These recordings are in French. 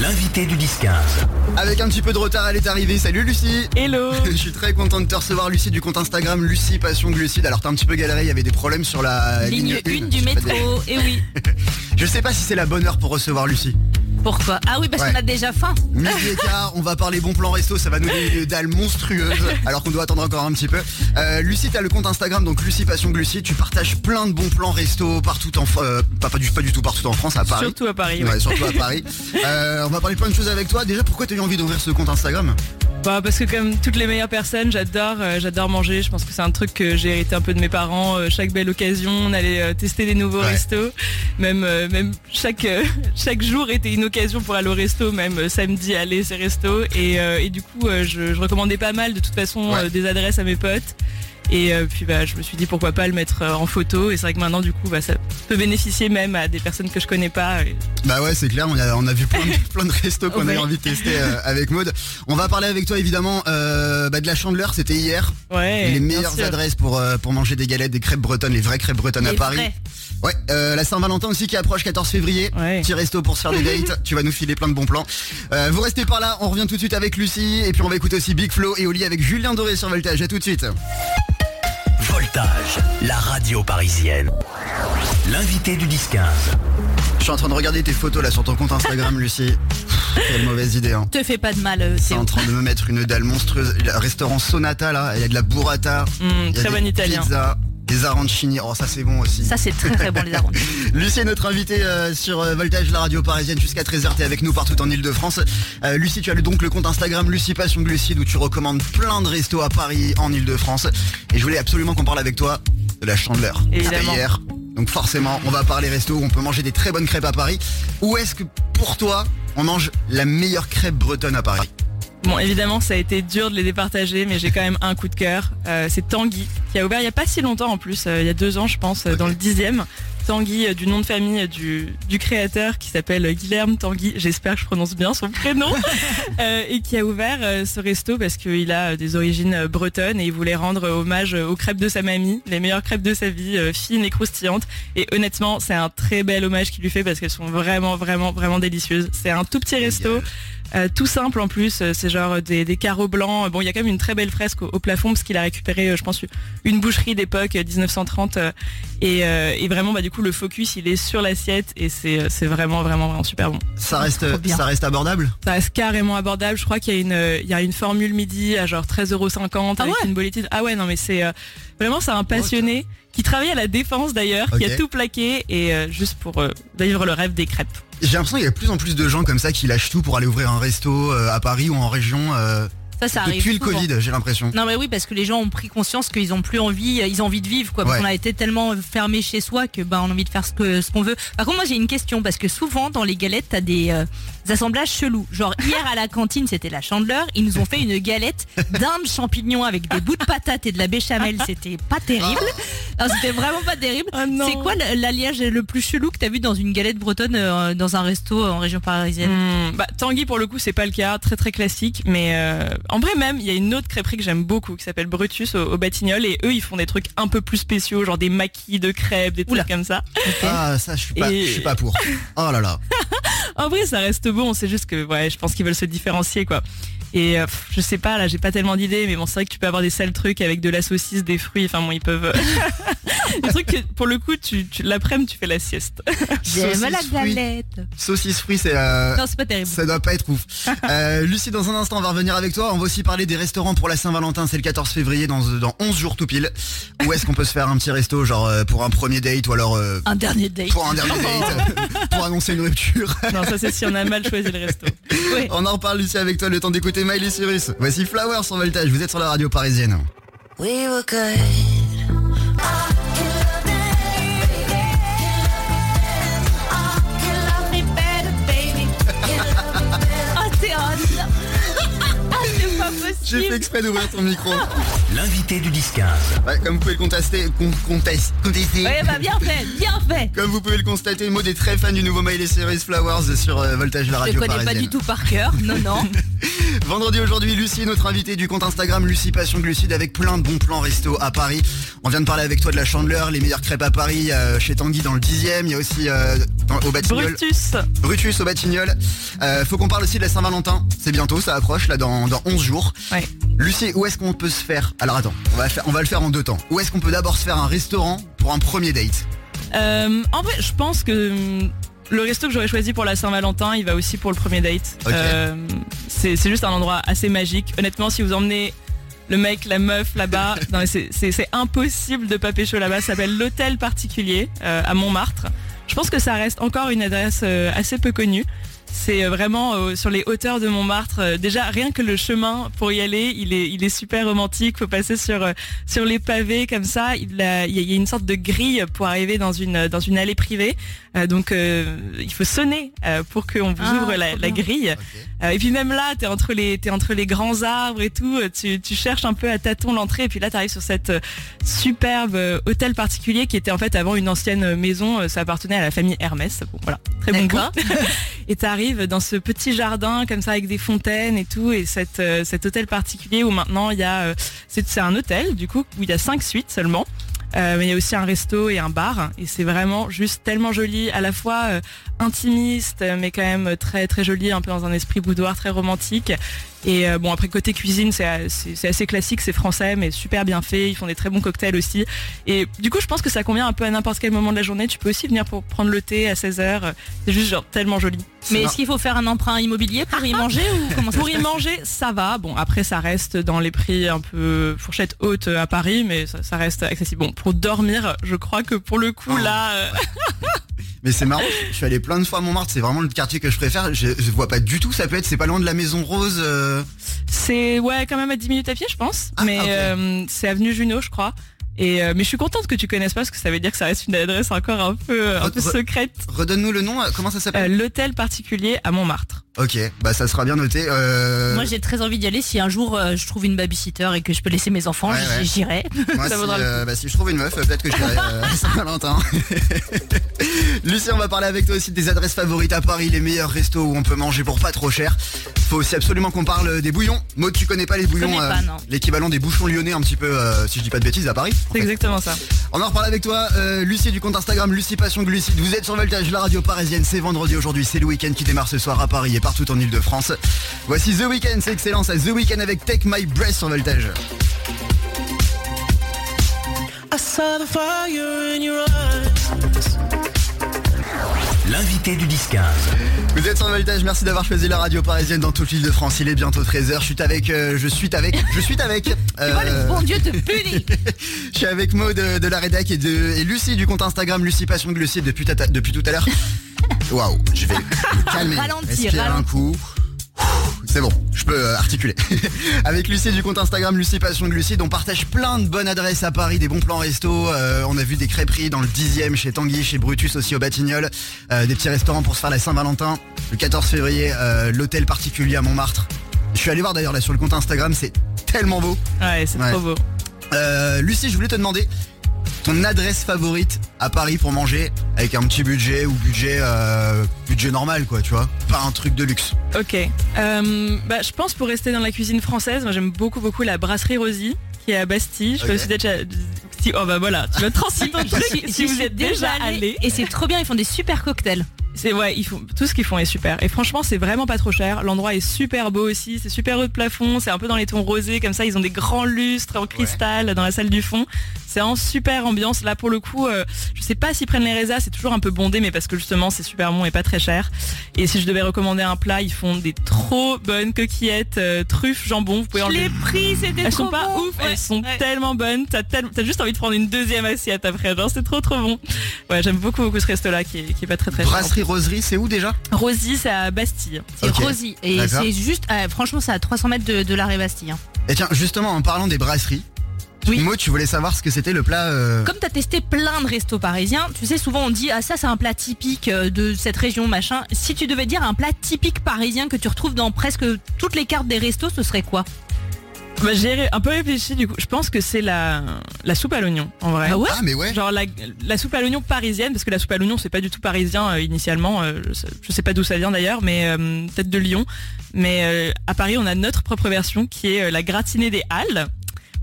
L'invité du 10-15. Avec un petit peu de retard, elle est arrivée. Salut Lucie Hello Je suis très content de te recevoir Lucie du compte Instagram Lucie Passion Glucide. Alors t'as un petit peu galéré, il y avait des problèmes sur la Ligne ligne 1 du métro, et oui. des- Je sais pas si c'est la bonne heure pour recevoir Lucie. Pourquoi Ah oui, parce Ouais. qu'on a déjà faim. Midi et quart, on va parler bon plan resto, ça va nous donner des dalles monstrueuses, alors qu'on doit attendre encore un petit peu. Euh, Lucie, t'as le compte Instagram, donc Lucie Passion Glucide, tu partages plein de bons plans resto partout en France, pas, pas, du, pas du tout partout en France, à Paris. Surtout à Paris. Ouais, ouais. surtout à Paris. Euh, on va parler plein de choses avec toi. Déjà, pourquoi t'as eu envie d'ouvrir ce compte Instagram? Bah, parce que comme toutes les meilleures personnes, j'adore, euh, j'adore manger. Je pense que c'est un truc que j'ai hérité un peu de mes parents. Euh, chaque belle occasion, on allait euh, tester des nouveaux Ouais. restos. Même, euh, même chaque euh, chaque jour était pour aller au resto. Même euh, samedi, aller ces restos. Et, euh, et du coup, euh, je, je recommandais pas mal de toute façon Ouais. euh, des adresses à mes potes. Et euh, puis bah, je me suis dit pourquoi pas le mettre en photo. Et c'est vrai que maintenant, du coup, bah, ça peut bénéficier même à des personnes que je connais pas. Et- Bah ouais, c'est clair, on a, on a vu plein de, plein de restos qu'on a eu Ouais. envie de tester euh, avec Maud. On va parler avec toi évidemment euh, bah, de la chandeleur, c'était hier. Ouais. les meilleures adresses pour, euh, pour manger des galettes, des crêpes bretonnes, les vraies crêpes bretonnes à Paris. vrais. Ouais, euh, la Saint-Valentin aussi qui approche 14 février. Ouais. Petit resto pour se faire des dates, tu vas nous filer plein de bons plans. Euh, vous restez par là, on revient tout de suite avec Lucie et puis on va écouter aussi Big Flo et Oli avec Julien Doré sur Voltage. À tout de suite. Voltage, la radio parisienne. L'invité du 10-15. Je suis en train de regarder tes photos là sur ton compte Instagram, Lucie. Quelle mauvaise idée. Hein. Te fais pas de mal, euh, C'est en train de me mettre une dalle monstrueuse. Le restaurant Sonata là, il y a de la burrata, Mmh, il y a très des bon italien. pizzas, des arancini. Oh ça c'est bon aussi. Ça, c'est très très bon, les arômes. Lucie est notre invitée euh, sur euh, Voltage, la radio parisienne jusqu'à 13h. T'es avec nous partout en Ile-de-France. Euh, Lucie, tu as donc le compte Instagram Lucie Passion Glucide où tu recommandes plein de restos à Paris, en Ile-de-France. Et je voulais absolument qu'on parle avec toi de la chandeleur. C'était hier. Donc forcément, on va parler resto où on peut manger des très bonnes crêpes à Paris. Où est-ce que pour toi, on mange la meilleure crêpe bretonne à Paris? Bon, évidemment, ça a été dur de les départager, mais j'ai quand même un coup de cœur. Euh, c'est Tanguy, qui a ouvert il n'y a pas si longtemps en plus, euh, il y a deux ans, je pense, euh, dans le dixième. Tanguy, euh, du nom de famille du, du créateur, qui s'appelle Guilherme Tanguy, j'espère que je prononce bien son prénom, euh, et qui a ouvert ce resto parce qu'il a des origines bretonnes et il voulait rendre hommage aux crêpes de sa mamie, les meilleures crêpes de sa vie, fines et croustillantes. Et honnêtement, c'est un très bel hommage qu'il lui fait parce qu'elles sont vraiment, vraiment, vraiment délicieuses. C'est un tout petit resto. Euh, tout simple en plus, euh, c'est genre des, des carreaux blancs. Bon, il y a quand même une très belle fresque au, au plafond parce qu'il a récupéré, euh, je pense, une boucherie d'époque euh, 1930 euh, et, euh, et vraiment, bah du coup, le focus il est sur l'assiette et c'est c'est vraiment, vraiment, vraiment super bon. Ça reste, Trop bien. ça reste abordable? Ça reste carrément abordable. Je crois qu'il y a une, il y a une formule midi à genre 13,50€ Ah avec ouais une bolletine. Ah ouais, non mais c'est euh, vraiment c'est un passionné qui travaille à la défense d'ailleurs, qui a tout plaqué et euh, juste pour euh, vivre le rêve des crêpes. J'ai l'impression qu'il y a de plus en plus de gens comme ça qui lâchent tout pour aller ouvrir un resto euh, à Paris ou en région. euh, Ça, ça arrive. depuis le. Covid, j'ai l'impression. Non mais oui parce que les gens ont pris conscience qu'ils ont plus envie, ils ont envie de vivre quoi. Parce Ouais. qu'on a été tellement fermé chez soi que bah on a envie de faire ce que ce qu'on veut. Par contre moi j'ai une question parce que souvent dans les galettes t'as des, euh, des assemblages chelous. Genre hier à la cantine c'était la chandeleur, ils nous ont fait une galette d'Inde champignons avec des bouts de patates et de la béchamel. C'était pas terrible. Non, c'était vraiment pas terrible. Oh. C'est quoi l'alliage le plus chelou que t'as vu dans une galette bretonne euh, dans un resto en région parisienne? Hmm, bah, Tanguy pour le coup c'est pas le cas, très très classique, mais euh, en vrai même il y a une autre crêperie que j'aime beaucoup qui s'appelle Brutus au, au Batignolles et eux ils font des trucs un peu plus spéciaux, genre des maquis de crêpes, des trucs Oula. comme ça. Ah, ça, je suis pas, Et- je suis pas pour. Oh là là. En vrai ça reste bon, c'est juste que ouais je pense qu'ils veulent se différencier quoi. Et euh, je sais pas là j'ai pas tellement d'idées mais bon c'est vrai que tu peux avoir des sales trucs avec de la saucisse, des fruits, enfin bon ils peuvent... des trucs que pour le coup tu, tu l'après-midi tu fais la sieste. J'aime la galette. Saucisse fruits, c'est. euh, Non c'est pas terrible. Ça doit pas être ouf. Euh, Lucie, dans un instant, on va revenir avec toi. On va aussi parler des restaurants pour la Saint-Valentin. C'est le 14 février, dans, dans 11 jours tout pile. Où est-ce qu'on peut se faire un petit resto, genre euh, pour un premier date ou alors euh, Un dernier date. pour un dernier date, pour annoncer une rupture. non ça c'est si on a mal choisi le resto. Ouais. On en reparle, Lucie, avec toi. Le temps d'écouter Miley Cyrus. Voici Flower sur Voltage. Vous êtes sur la radio parisienne. We were good. J'ai fait exprès d'ouvrir ton micro. L'invité du 10-15. Ouais, comme vous pouvez le contester, con- contest- contester. Ouais, bah bien fait, bien fait. Comme vous pouvez le constater, Maud est très fan du nouveau Miley Cyrus Flowers sur euh, Voltage la Je radio le connais pas du tout par cœur, non, non. Vendredi aujourd'hui, Lucie, notre invitée du compte Instagram Lucie Passion Glucide avec plein de bons plans resto à Paris. On vient de parler avec toi de la Chandeleur, les meilleures crêpes à Paris, euh, chez Tanguy dans le 10e, il y a aussi euh, dans- au Batignolles. Brutus. Brutus au Batignolles. Euh, faut qu'on parle aussi de la Saint-Valentin. C'est bientôt, ça approche là dans, dans 11 jours. Ouais. Lucie, où est-ce qu'on peut se faire? Alors attends, on va, faire, on va le faire en deux temps. Où est-ce qu'on peut d'abord se faire un restaurant pour un premier date? Euh, en vrai, je pense que hum, le resto que j'aurais choisi pour la Saint-Valentin, il va aussi pour le premier date. Euh, c'est juste un endroit assez magique. Honnêtement, si vous emmenez le mec, la meuf là-bas, c'est impossible de pas pécho là-bas. Ça s'appelle l'hôtel particulier euh, à Montmartre. Je pense que ça reste encore une adresse euh, assez peu connue. C'est euh, vraiment euh, sur les hauteurs de Montmartre. Euh, déjà, rien que le chemin pour y aller, il est, il est super romantique. Faut passer sur euh, sur les pavés comme ça. Il, a- il y a- une sorte de grille pour arriver dans une dans une allée privée. Euh, donc, euh, il faut sonner euh, pour qu'on vous Ah, ouvre la, grille. Euh, et puis même là, t'es entre les t'es entre les grands arbres et tout. Tu, tu cherches un peu à tâtons l'entrée. Et puis là, t'arrives sur cette superbe hôtel particulier qui était en fait avant une ancienne maison. Ça appartenait à la famille Hermès. Bon, voilà, très bon goût. D'accord. Et t'arrives dans ce petit jardin comme ça avec des fontaines et tout et euh, cet hôtel particulier où maintenant il y a euh, c'est un hôtel du coup où il y a cinq suites seulement. Euh, mais il y a aussi un resto et un bar et c'est vraiment juste tellement joli à la fois intimiste mais quand même très très joli un peu dans un esprit boudoir très romantique et euh, bon après côté cuisine c'est euh, assez classique c'est français mais super bien fait ils font des très bons cocktails aussi et du coup je pense que ça convient un peu à n'importe quel moment de la journée tu peux aussi venir pour prendre le thé à 16h c'est juste genre tellement joli Mais est-ce qu'il faut faire un emprunt immobilier pour y manger ou comment ça pour y manger, ça va. Bon, après, ça reste dans les prix un peu fourchette haute à Paris, mais ça, ça reste accessible. Bon, pour dormir, je crois que pour le coup, Oh. là, euh, Mais c'est marrant, je suis allé plein de fois à Montmartre, c'est vraiment le quartier que je préfère. Je, je vois pas du tout, ça peut être, c'est pas loin de la Maison Rose. euh, c'est ouais, quand même à 10 minutes à pied, je pense. Ah, mais ok. euh, c'est avenue Junot, je crois. Et euh, mais je suis contente que tu connaisses pas parce que ça veut dire que ça reste une adresse encore un peu un peu Re- secrète. Redonne-nous le nom, euh, comment ça s'appelle? Euh, L'hôtel particulier à Montmartre. Ok, bah ça sera bien noté. Euh, Moi j'ai très envie d'y aller si un jour euh, je trouve une babysitter et que je peux laisser mes enfants, Ouais, j'y- ouais. j'irai. moi, ça si, vaudra euh, bah, si je trouve une meuf, peut-être que j'irai euh, à Saint-Valentin. Lucie, on va parler avec toi aussi des adresses favorites à Paris, les meilleurs restos où on peut manger pour pas trop cher. Faut aussi absolument qu'on parle des bouillons. Maud, tu connais pas les bouillons. L'équivalent des bouchons lyonnais un petit peu, euh, si je dis pas de bêtises, à Paris? C'est exactement ça. On en reparle avec toi, euh, Lucie du compte Instagram, Lucie Passion Glucide. Vous êtes sur Voltage, la radio parisienne. C'est vendredi aujourd'hui, c'est le week-end qui démarre ce soir à Paris et partout en Ile-de-France. Voici The Weeknd, c'est excellent, ça. The Weeknd avec Take My Breath sur Voltage. I saw the fire in your eyes. L'invité du 10-15. Vous êtes sur Voltage, merci d'avoir choisi la radio parisienne dans toute l'île de France. Il est bientôt 13h. Je suis avec, euh, je suis avec, je suis avec. euh, Oh, le bon Dieu te punit je suis avec Maud de, de la rédac et, de, et Lucie du compte Instagram, Lucie Passion Glucide depuis, tata- depuis tout à l'heure. Waouh, je vais me calmer. Ralentir, respirer un ralentir. coup? C'est bon, je peux euh, articuler. Avec Lucie du compte Instagram Lucie Passion Glucide, on partage plein de bonnes adresses à Paris, des bons plans resto. euh, on a vu des crêperies dans le 10e chez Tanguy, chez Brutus aussi au Batignolles, euh, des petits restaurants pour se faire la Saint-Valentin. Le 14 février, euh, l'hôtel particulier à Montmartre. Je suis allé voir d'ailleurs là sur le compte Instagram, c'est tellement beau. Ouais, c'est Ouais. trop beau. Lucie, je voulais te demander ton adresse favorite à Paris pour manger avec un petit budget ou budget euh, budget normal quoi, tu vois, pas un truc de luxe. Ok. Euh, bah, je pense pour rester dans la cuisine française, moi j'aime beaucoup beaucoup la brasserie Rosy qui est à Bastille. Je Ok. peux aussi déjà. si- Oh bah voilà, tu vas J'y- si j'y vous suis êtes déjà allé. Et c'est trop bien, ils font des super cocktails. C'est ouais, ils font tout ce qu'ils font est super. Et franchement, c'est vraiment pas trop cher. L'endroit est super beau aussi. C'est super haut de plafond. C'est un peu dans les tons rosés comme ça. Ils ont des grands lustres en cristal dans la salle du fond. C'est en super ambiance. Là pour le coup, euh, je sais pas s'ils prennent les résas. C'est toujours un peu bondé, mais parce que justement c'est super bon et pas très cher. Et si je devais recommander un plat, ils font des trop bonnes coquillettes euh, truffes jambon. Vous pouvez enlever. Les prix, c'était Elles trop sont pas bon. ouf, Ouais, elles sont ouais. tellement bonnes. T'as tel- t'as juste envie de prendre une deuxième assiette après. Genre c'est trop trop bon. Ouais, j'aime beaucoup beaucoup ce resto là qui est, qui est pas très très cher. Roserie, c'est où déjà? Rosy, c'est à Bastille. C'est Ok. Rosy. Et D'accord. c'est juste, euh, franchement, c'est à 300 mètres de, de l'arrêt Bastille. hein. Et tiens, justement en parlant des brasseries, Oui. Tu voulais savoir ce que c'était le plat euh, Comme t'as testé plein de restos parisiens, tu sais, souvent on dit, ah ça c'est un plat typique euh, de cette région, machin. Si tu devais dire un plat typique parisien que tu retrouves dans presque toutes les cartes des restos, ce serait quoi? Bah, J'ai un peu réfléchi du coup. Je pense que c'est la, la soupe à l'oignon en vrai. Ah ouais Ah mais ouais. Genre la, la soupe à l'oignon parisienne, parce que la soupe à l'oignon c'est pas du tout parisien euh, initialement, euh, je, sais- je sais pas d'où ça vient d'ailleurs, mais euh, peut-être de Lyon. Mais euh, à Paris on a notre propre version qui est euh, la gratinée des Halles.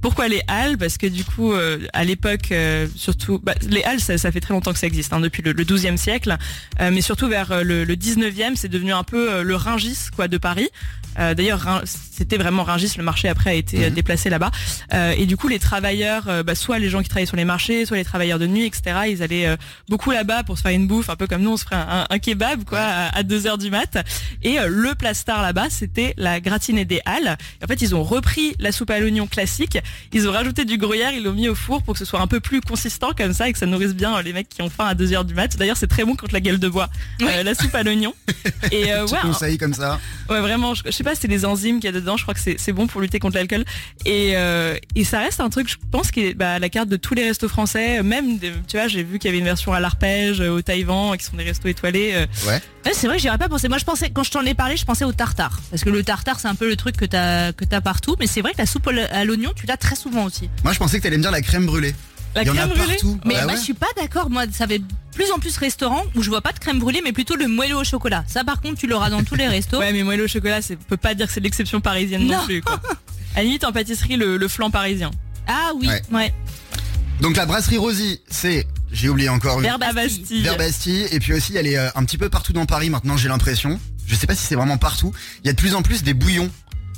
Pourquoi les Halles? Parce que du coup, euh, à l'époque, euh, surtout, bah, les Halles, ça, ça fait très longtemps que ça existe, hein, depuis le, le 12e siècle, Euh, mais surtout vers euh, le, le 19e, c'est devenu un peu euh, le Ringis quoi de Paris. Euh, D'ailleurs, c'était vraiment Ringis, le marché après a été euh, Mhm. déplacé là-bas. Euh, et du coup, les travailleurs, euh, bah, soit les gens qui travaillaient sur les marchés, soit les travailleurs de nuit, etc., ils allaient beaucoup là-bas pour se faire une bouffe, un peu comme nous, on se ferait un, un kebab quoi, à, 2 heures du mat. Et le plat star là-bas, c'était la gratinée des Halles. Et en fait, ils ont repris la soupe à l'oignon classique, ils ont rajouté du gruyère, ils l'ont mis au four pour que ce soit un peu plus consistant comme ça et que ça nourrisse bien les mecs qui ont faim à 2 heures du mat. D'ailleurs, c'est très bon contre la gueule de bois, euh, la soupe à l'oignon. Et euh, ouais, conseil comme ça. Ouais, vraiment, je, je sais pas, c'est les enzymes qu'il y a dedans, je crois que c'est c'est bon pour lutter contre l'alcool. Et, euh, et ça reste un truc, je pense, qui est bah, à la carte de tous les restos français, même, de- tu vois, j'ai vu qu'il y avait une version à l'arpège, euh, au Taïwan, qui sont des restos étoilés. euh. Ouais. Ouais, c'est vrai, j'y aurais pas pensé. Moi, je pensais, quand je t'en ai parlé, je pensais au tartare. Parce que le tartare, c'est un peu le truc que t'as, que t'as partout. Mais c'est vrai que la soupe à l'oignon, tu l'as très souvent aussi. Moi je pensais que t'allais me dire la crème brûlée. La Il y en a crème brûlée partout. Mais Bah moi, ouais. je suis pas d'accord. Moi, ça fait de plus en plus restaurant où je vois pas de crème brûlée, mais plutôt le moelleux au chocolat. Ça, par contre, tu l'auras dans tous les restos. Ouais, mais moelleux au chocolat, c'est peut pas dire que c'est l'exception parisienne non, Non. plus. Quoi. À la limite, en pâtisserie, le, le flan parisien. Ah oui, Ouais. ouais. Donc la brasserie Rosy, c'est, j'ai oublié encore une. Vers À Bastille. Bastille. Vers Bastille. Et puis aussi, elle est euh, un petit peu partout dans Paris maintenant, j'ai l'impression. Je sais pas si c'est vraiment partout. Il y a de plus en plus des bouillons.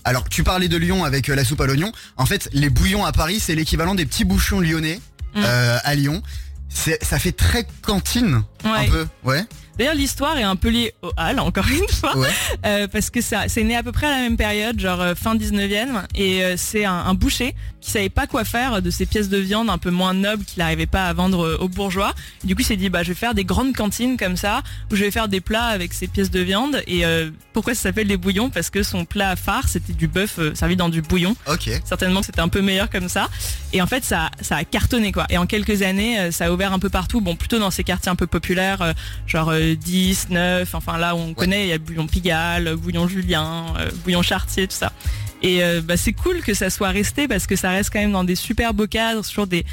Alors, tu parlais de Lyon avec euh, la soupe à l'oignon. En fait, les bouillons à Paris, c'est l'équivalent des petits bouchons lyonnais Euh, à Lyon. Ça fait très cantine, un peu. Ouais. D'ailleurs, l'histoire est un peu liée aux Halles, encore une fois. Ouais. Euh, parce que ça, c'est né à peu près à la même période, genre euh, fin 19e, et euh, c'est un, un boucher qui savait pas quoi faire de ces pièces de viande un peu moins nobles qu'il n'arrivait pas à vendre aux bourgeois. Et du coup, il s'est dit, bah, je vais faire des grandes cantines comme ça, où je vais faire des plats avec ces pièces de viande. Et euh, pourquoi ça s'appelle des bouillons? Parce que son plat phare, c'était du bœuf servi dans du bouillon. Ok. Certainement c'était un peu meilleur comme ça. Et en fait, ça, ça a cartonné quoi. Et en quelques années, ça a ouvert un peu partout. Bon, plutôt dans ces quartiers un peu populaires, genre 10, 9, enfin là où on connaît, il y a Bouillon Pigalle, Bouillon Julien, euh, Bouillon Chartier, tout ça. Et euh, bah, c'est cool que ça soit resté parce que ça reste quand même dans des super beaux cadres, sur des,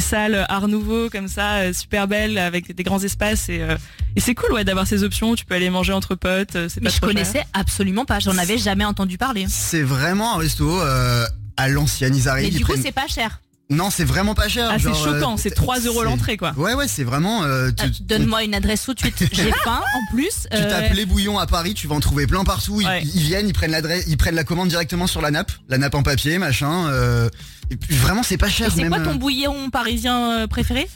salles euh, art nouveau comme ça, euh, super belles, avec des grands espaces. Et, euh, et c'est cool ouais, d'avoir ces options où tu peux aller manger entre potes. euh, C'est Mais pas je cher. connaissais absolument pas. J'en avais jamais entendu parler. C'est vraiment un resto euh, à l'ancienne. Ils Mais arrivent, ils du coup, prennent- c'est pas cher. Non, c'est vraiment pas cher. Ah, c'est euh, choquant, c'est 3 euros l'entrée quoi. Ouais, ouais, c'est vraiment. euh, tu- Euh, Donne-moi une adresse tout de suite. J'ai faim en plus. Tu tapes les bouillons à Paris, tu vas en trouver plein partout. Ils, Ouais. ils viennent, ils prennent l'adresse, ils prennent la commande directement sur la nappe, la nappe en papier, machin. euh, et puis vraiment, c'est pas cher. C'est quoi ton bouillon parisien euh, préféré?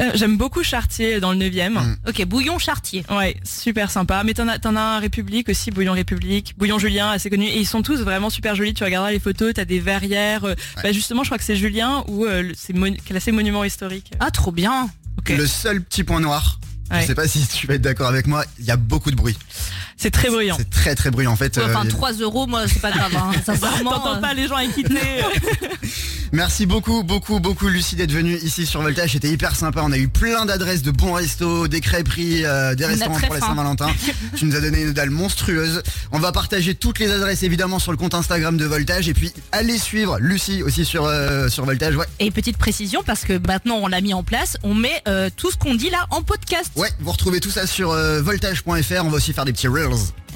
Euh, J'aime beaucoup Chartier dans le 9e. Mm. Ok, bouillon chartier. Ouais, super sympa. Mais t'en as, t'en as un République aussi, Bouillon République, Bouillon Julien, assez connu. Et ils sont tous vraiment super jolis. Tu regarderas les photos, t'as des verrières. euh, Bah justement, je crois que c'est Julien ou euh, c'est classé monument historique. Ah, trop bien. Ok. Le seul petit point noir. Ouais. Je sais pas si tu vas être d'accord avec moi. Il y a beaucoup de bruit. C'est très bruyant. C'est très très bruyant en fait. Ouais, euh, Enfin, il y a- 3 euros, moi, c'est pas grave. Hein. Sincèrement, T'entends euh, pas les gens équités. Merci beaucoup, beaucoup, beaucoup Lucie d'être venue ici sur Voltage. C'était hyper sympa. On a eu plein d'adresses de bons restos, des crêperies, euh, des restaurants pour la faim. Saint-Valentin. tu nous as donné une dalle monstrueuse. On va partager toutes les adresses évidemment sur le compte Instagram de Voltage. Et puis allez suivre Lucie aussi sur, euh, sur Voltage. Ouais. Et petite précision, parce que maintenant on l'a mis en place, on met euh, tout ce qu'on dit là en podcast. Ouais, vous retrouvez tout ça sur euh, voltage.fr. On va aussi faire des petits reels.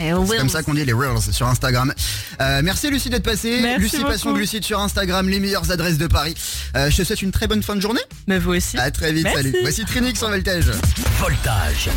Et C'est comme ça qu'on dit les reels sur Instagram. Euh, merci Lucie d'être passée. Merci Lucie Passion de. Lucide sur Instagram, les meilleures adresses de Paris. Euh, je te souhaite une très bonne fin de journée. Mais vous aussi. À très vite, Merci. salut. Voici Trinix sur Voltage. Voltage.